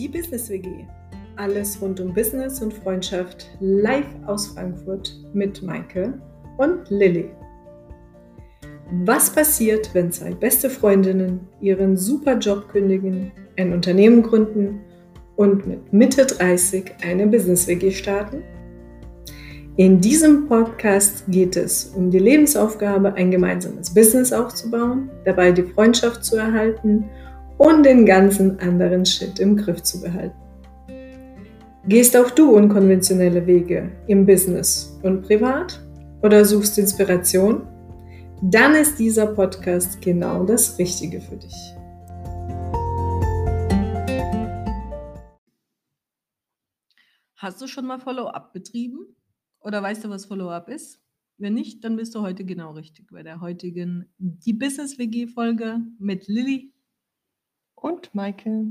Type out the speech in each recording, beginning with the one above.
Die Business WG. Alles rund um Business und Freundschaft live aus Frankfurt mit Maike und Lilly. Was passiert, wenn zwei beste Freundinnen ihren super Job kündigen, ein Unternehmen gründen und mit Mitte 30 eine Business WG starten? In diesem Podcast geht es um die Lebensaufgabe, ein gemeinsames Business aufzubauen, dabei die Freundschaft zu erhalten und den ganzen anderen Shit im Griff zu behalten. Gehst auch du unkonventionelle Wege im Business und privat oder suchst Inspiration? Dann ist dieser Podcast genau das Richtige für dich. Hast du schon mal Follow-up betrieben? Oder weißt du, was Follow-up ist? Wenn nicht, dann bist du heute genau richtig bei der heutigen Die Business WG Folge mit Lilly und Maike.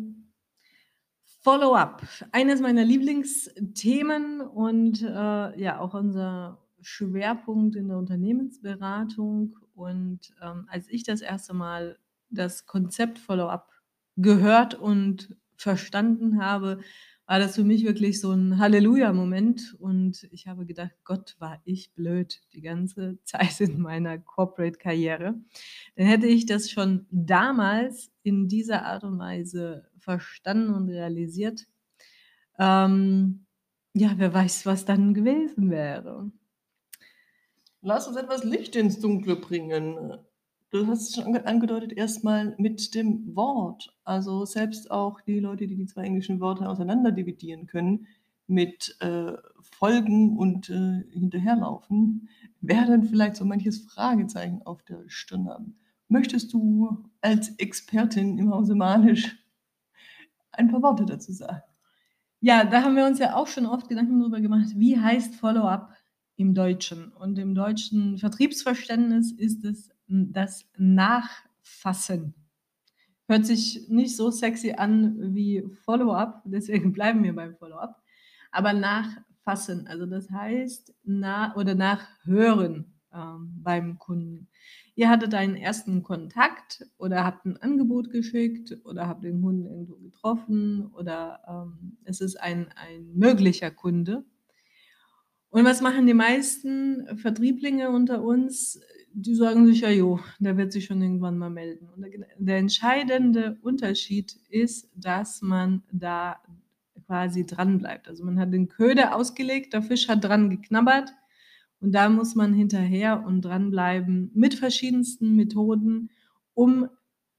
Follow-up, eines meiner Lieblingsthemen und äh, ja auch unser Schwerpunkt in der Unternehmensberatung. Und ähm, als ich das erste Mal das Konzept Follow-up gehört und verstanden habe, war das für mich wirklich so ein Halleluja-Moment. Und ich habe gedacht, Gott, war ich blöd die ganze Zeit in meiner Corporate-Karriere. Dann hätte ich das schon damals in dieser Art und Weise verstanden und realisiert. Ähm, ja, wer weiß, was dann gewesen wäre. Lass uns etwas Licht ins Dunkle bringen. Du hast es schon angedeutet, erstmal mit dem Wort. Also selbst auch die Leute, die die zwei englischen Wörter auseinander dividieren können, mit äh, Folgen und äh, hinterherlaufen, werden vielleicht so manches Fragezeichen auf der Stirn haben. Möchtest du als Expertin im Hause Manisch ein paar Worte dazu sagen? Ja, da haben wir uns ja auch schon oft Gedanken darüber gemacht, wie heißt Follow-up im Deutschen? Und im deutschen Vertriebsverständnis ist es das Nachfassen. Hört sich nicht so sexy an wie Follow-up, deswegen bleiben wir beim Follow-up. Aber nachfassen, also das heißt nach oder nachhören ähm, beim Kunden. Ihr hattet einen ersten Kontakt oder habt ein Angebot geschickt oder habt den Kunden irgendwo getroffen oder ähm, es ist ein, ein möglicher Kunde. Und was machen die meisten Vertrieblinge unter uns? die sagen sich ja, jo, der wird sich schon irgendwann mal melden. Und der, entscheidende Unterschied ist, dass man da quasi dran bleibt. Also man hat den Köder ausgelegt, der Fisch hat dran geknabbert und da muss man hinterher und dranbleiben mit verschiedensten Methoden, um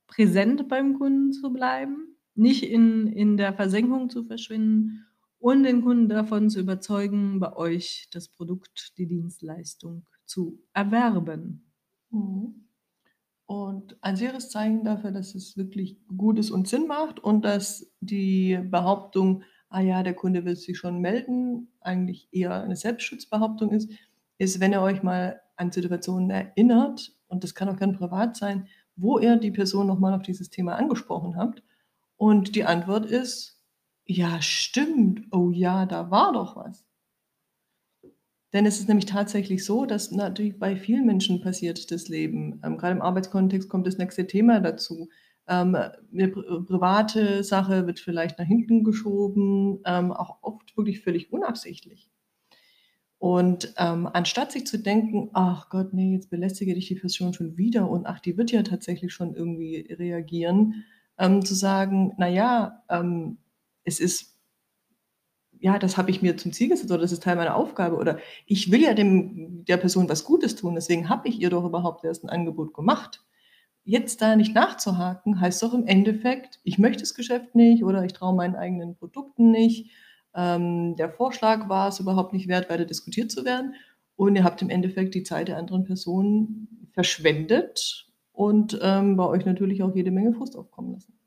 präsent beim Kunden zu bleiben, nicht in, in der Versenkung zu verschwinden und den Kunden davon zu überzeugen, bei euch das Produkt, die Dienstleistung zu erwerben. Mhm. Und ein sicheres Zeichen dafür, dass es wirklich gut ist und Sinn macht und dass die Behauptung, ah ja, der Kunde will sich schon melden, eigentlich eher eine Selbstschutzbehauptung ist, ist, wenn ihr euch mal an Situationen erinnert, und das kann auch gern privat sein, wo ihr die Person nochmal auf dieses Thema angesprochen habt. Und die Antwort ist, ja, stimmt, oh ja, da war doch was. Denn es ist nämlich tatsächlich so, dass natürlich bei vielen Menschen passiert das Leben. Ähm, gerade im Arbeitskontext kommt das nächste Thema dazu. Ähm, eine private Sache wird vielleicht nach hinten geschoben, ähm, auch oft wirklich völlig unabsichtlich. Und ähm, anstatt sich zu denken, ach Gott, nee, jetzt belästige dich die Person schon wieder und ach, die wird ja tatsächlich schon irgendwie reagieren, ähm, zu sagen, naja, ähm, es ist ja, das habe ich mir zum Ziel gesetzt oder das ist Teil meiner Aufgabe oder ich will ja dem, der Person was Gutes tun, deswegen habe ich ihr doch überhaupt erst ein Angebot gemacht. Jetzt da nicht nachzuhaken, heißt doch im Endeffekt, ich möchte das Geschäft nicht oder ich traue meinen eigenen Produkten nicht. Ähm, der Vorschlag war es überhaupt nicht wert, weiter diskutiert zu werden. Und ihr habt im Endeffekt die Zeit der anderen Person verschwendet und ähm, bei euch natürlich auch jede Menge Frust aufkommen lassen.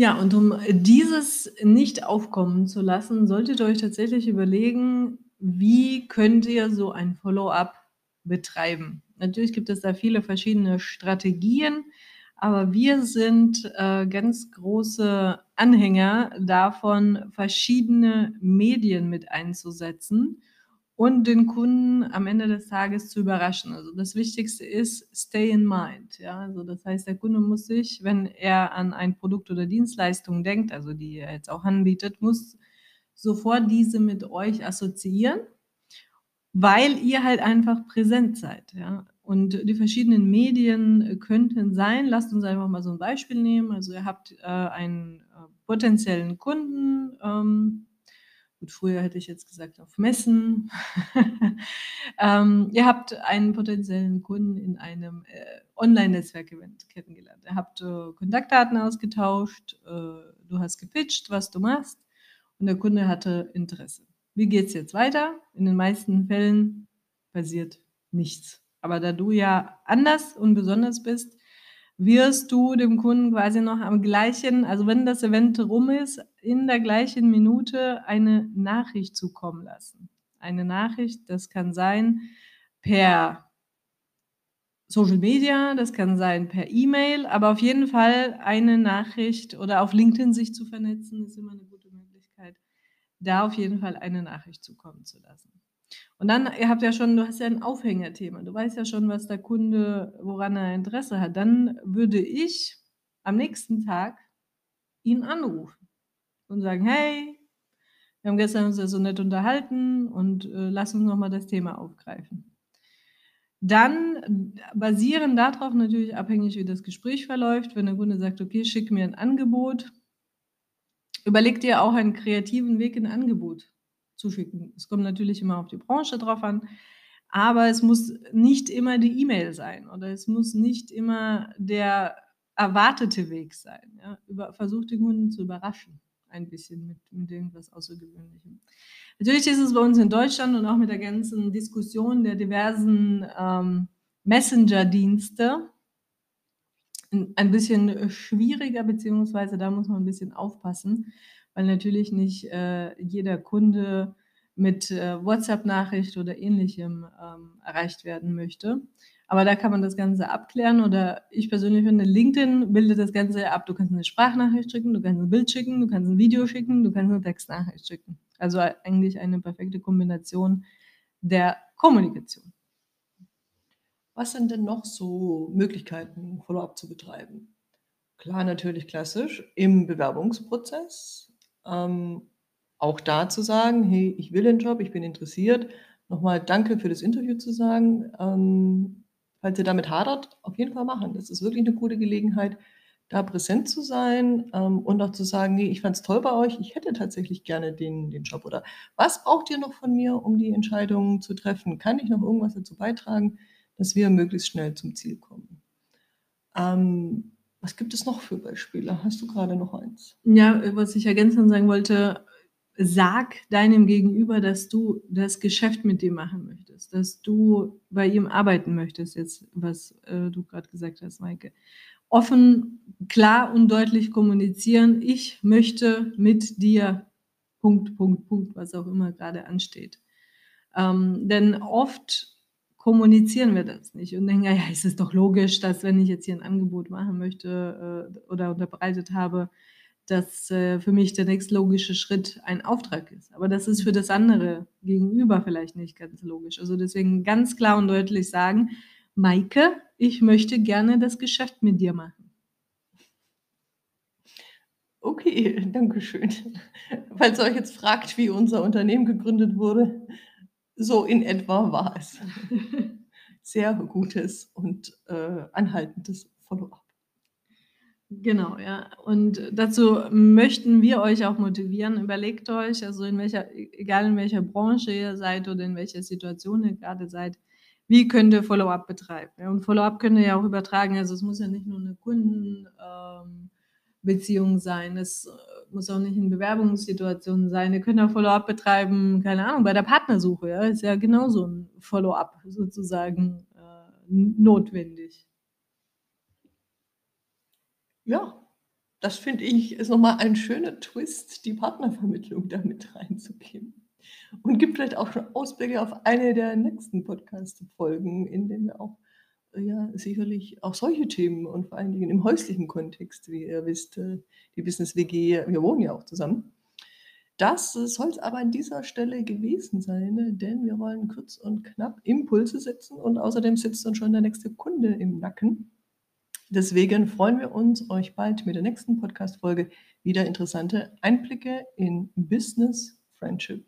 Ja, und um dieses nicht aufkommen zu lassen, solltet ihr euch tatsächlich überlegen, wie könnt ihr so ein Follow-up betreiben. Natürlich gibt es da viele verschiedene Strategien, aber wir sind äh, ganz große Anhänger davon, verschiedene Medien mit einzusetzen, und den Kunden am Ende des Tages zu überraschen. Also das Wichtigste ist stay in mind. Ja, also das heißt, der Kunde muss sich, wenn er an ein Produkt oder Dienstleistung denkt, also die er jetzt auch anbietet, muss sofort diese mit euch assoziieren, weil ihr halt einfach präsent seid. Ja. Und die verschiedenen Medien könnten sein, lasst uns einfach mal so ein Beispiel nehmen. Also ihr habt äh, einen äh, potenziellen Kunden, ähm, Gut, früher hätte ich jetzt gesagt auf Messen. ähm, ihr habt einen potenziellen Kunden in einem äh, Online-Netzwerk-Event kennengelernt. Ihr habt äh, Kontaktdaten ausgetauscht, äh, du hast gepitcht, was du machst und der Kunde hatte Interesse. Wie geht es jetzt weiter? In den meisten Fällen passiert nichts. Aber da du ja anders und besonders bist, wirst du dem Kunden quasi noch am gleichen, also wenn das Event rum ist, in der gleichen Minute eine Nachricht zukommen lassen. Eine Nachricht, das kann sein per Social Media, das kann sein per E-Mail, aber auf jeden Fall eine Nachricht oder auf LinkedIn sich zu vernetzen, ist immer eine gute Möglichkeit, da auf jeden Fall eine Nachricht zukommen zu lassen. Und dann, ihr habt ja schon, du hast ja ein Aufhängerthema. Du weißt ja schon, was der Kunde, woran er Interesse hat. Dann würde ich am nächsten Tag ihn anrufen und sagen, hey, wir haben gestern uns ja so nett unterhalten und äh, lass uns nochmal das Thema aufgreifen. Dann basieren darauf natürlich abhängig, wie das Gespräch verläuft. Wenn der Kunde sagt, okay, schick mir ein Angebot, überleg dir auch einen kreativen Weg, ein Angebot zuschicken. Es kommt natürlich immer auf die Branche drauf an, aber es muss nicht immer die E-Mail sein oder es muss nicht immer der erwartete Weg sein. Ja? Über, versucht den Kunden zu überraschen, ein bisschen mit, mit irgendwas Außergewöhnlichem. Natürlich ist es bei uns in Deutschland und auch mit der ganzen Diskussion der diversen ähm, Messenger-Dienste ein bisschen schwieriger, beziehungsweise da muss man ein bisschen aufpassen, weil natürlich nicht äh, jeder Kunde mit äh, WhatsApp-Nachricht oder ähnlichem ähm, erreicht werden möchte. Aber da kann man das Ganze abklären oder ich persönlich finde, LinkedIn bildet das Ganze ab. Du kannst eine Sprachnachricht schicken, du kannst ein Bild schicken, du kannst ein Video schicken, du kannst eine Textnachricht schicken. Also eigentlich eine perfekte Kombination der Kommunikation. Was sind denn noch so Möglichkeiten, Follow-up zu betreiben? Klar, natürlich klassisch im Bewerbungsprozess, ähm, auch da zu sagen, hey, ich will den Job, ich bin interessiert. Nochmal danke für das Interview zu sagen. Ähm, falls ihr damit hadert, auf jeden Fall machen. Das ist wirklich eine gute Gelegenheit, da präsent zu sein ähm, und auch zu sagen, nee, ich fand es toll bei euch, ich hätte tatsächlich gerne den, den Job. Oder was braucht ihr noch von mir, um die Entscheidung zu treffen? Kann ich noch irgendwas dazu beitragen, dass wir möglichst schnell zum Ziel kommen? Ähm, was gibt es noch für Beispiele? Hast du gerade noch eins? Ja, was ich ergänzend sagen wollte, sag deinem Gegenüber, dass du das Geschäft mit dem machen möchtest, dass du bei ihm arbeiten möchtest, jetzt, was äh, du gerade gesagt hast, Maike. Offen, klar und deutlich kommunizieren, ich möchte mit dir, Punkt, Punkt, Punkt, was auch immer gerade ansteht. Ähm, denn oft kommunizieren wir das nicht und denken, ja, es ist doch logisch, dass wenn ich jetzt hier ein Angebot machen möchte äh, oder unterbreitet habe, dass äh, für mich der nächstlogische Schritt ein Auftrag ist. Aber das ist für das andere Gegenüber vielleicht nicht ganz logisch. Also deswegen ganz klar und deutlich sagen, Maike, ich möchte gerne das Geschäft mit dir machen. Okay, danke schön. Falls ihr euch jetzt fragt, wie unser Unternehmen gegründet wurde, so in etwa war es. Sehr gutes und äh, anhaltendes Follow-up. Genau, ja. Und dazu möchten wir euch auch motivieren. Überlegt euch, also in welcher, egal in welcher Branche ihr seid oder in welcher Situation ihr gerade seid, wie könnt ihr Follow-up betreiben? Und Follow-up könnt ihr ja auch übertragen. Also es muss ja nicht nur eine Kundenbeziehung ähm, sein. Es muss auch nicht in Bewerbungssituationen sein. Ihr könnt auch Follow-up betreiben, keine Ahnung, bei der Partnersuche. Ja, ist ja genauso ein Follow-up sozusagen äh, notwendig. Ja, das finde ich ist nochmal ein schöner Twist, die Partnervermittlung damit reinzugeben. Und gibt vielleicht auch schon Ausblicke auf eine der nächsten Podcast-Folgen, in denen wir auch ja, sicherlich auch solche Themen und vor allen Dingen im häuslichen Kontext, wie ihr wisst, äh, die Business WG, wir wohnen ja auch zusammen, Das soll es aber an dieser Stelle gewesen sein, denn wir wollen kurz und knapp Impulse setzen und außerdem sitzt uns schon der nächste Kunde im Nacken. Deswegen freuen wir uns, euch bald mit der nächsten Podcast-Folge wieder interessante Einblicke in Business, Friendship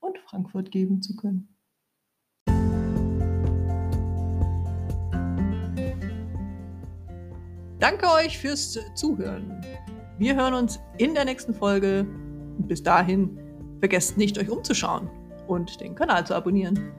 und Frankfurt geben zu können. Danke euch fürs Zuhören. Wir hören uns in der nächsten Folge. Bis dahin, vergesst nicht, euch umzuschauen und den Kanal zu abonnieren.